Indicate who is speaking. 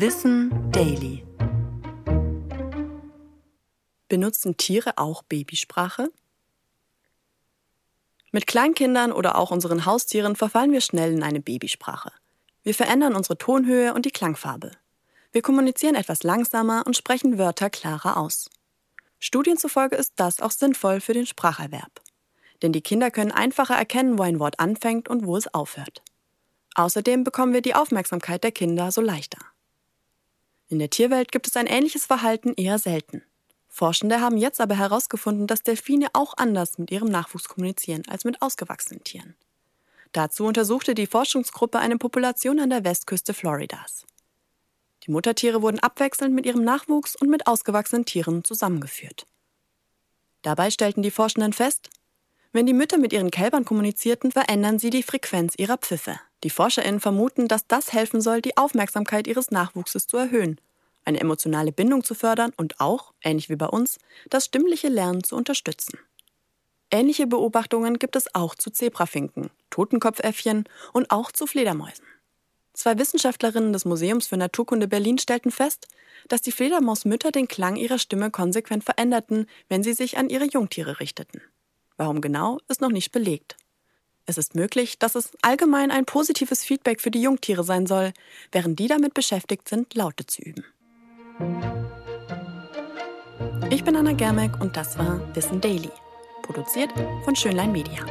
Speaker 1: Wissen Daily. Benutzen Tiere auch Babysprache? Mit Kleinkindern oder auch unseren Haustieren verfallen wir schnell in eine Babysprache. Wir verändern unsere Tonhöhe und die Klangfarbe. Wir kommunizieren etwas langsamer und sprechen Wörter klarer aus. Studien zufolge ist das auch sinnvoll für den Spracherwerb. Denn die Kinder können einfacher erkennen, wo ein Wort anfängt und wo es aufhört. Außerdem bekommen wir die Aufmerksamkeit der Kinder so leichter. In der Tierwelt gibt es ein ähnliches Verhalten eher selten. Forschende haben jetzt aber herausgefunden, dass Delfine auch anders mit ihrem Nachwuchs kommunizieren als mit ausgewachsenen Tieren. Dazu untersuchte die Forschungsgruppe eine Population an der Westküste Floridas. Die Muttertiere wurden abwechselnd mit ihrem Nachwuchs und mit ausgewachsenen Tieren zusammengeführt. Dabei stellten die Forschenden fest, wenn die Mütter mit ihren Kälbern kommunizierten, verändern sie die Frequenz ihrer Pfiffe. Die ForscherInnen vermuten, dass das helfen soll, die Aufmerksamkeit ihres Nachwuchses zu erhöhen, eine emotionale Bindung zu fördern und auch, ähnlich wie bei uns, das stimmliche Lernen zu unterstützen. Ähnliche Beobachtungen gibt es auch zu Zebrafinken, Totenkopfäffchen und auch zu Fledermäusen. Zwei Wissenschaftlerinnen des Museums für Naturkunde Berlin stellten fest, dass die Fledermausmütter den Klang ihrer Stimme konsequent veränderten, wenn sie sich an ihre Jungtiere richteten. Warum genau, ist noch nicht belegt. Es ist möglich, dass es allgemein ein positives Feedback für die Jungtiere sein soll, während die damit beschäftigt sind, Laute zu üben. Ich bin Anna Germeck und das war Wissen Daily, produziert von Schönlein Media.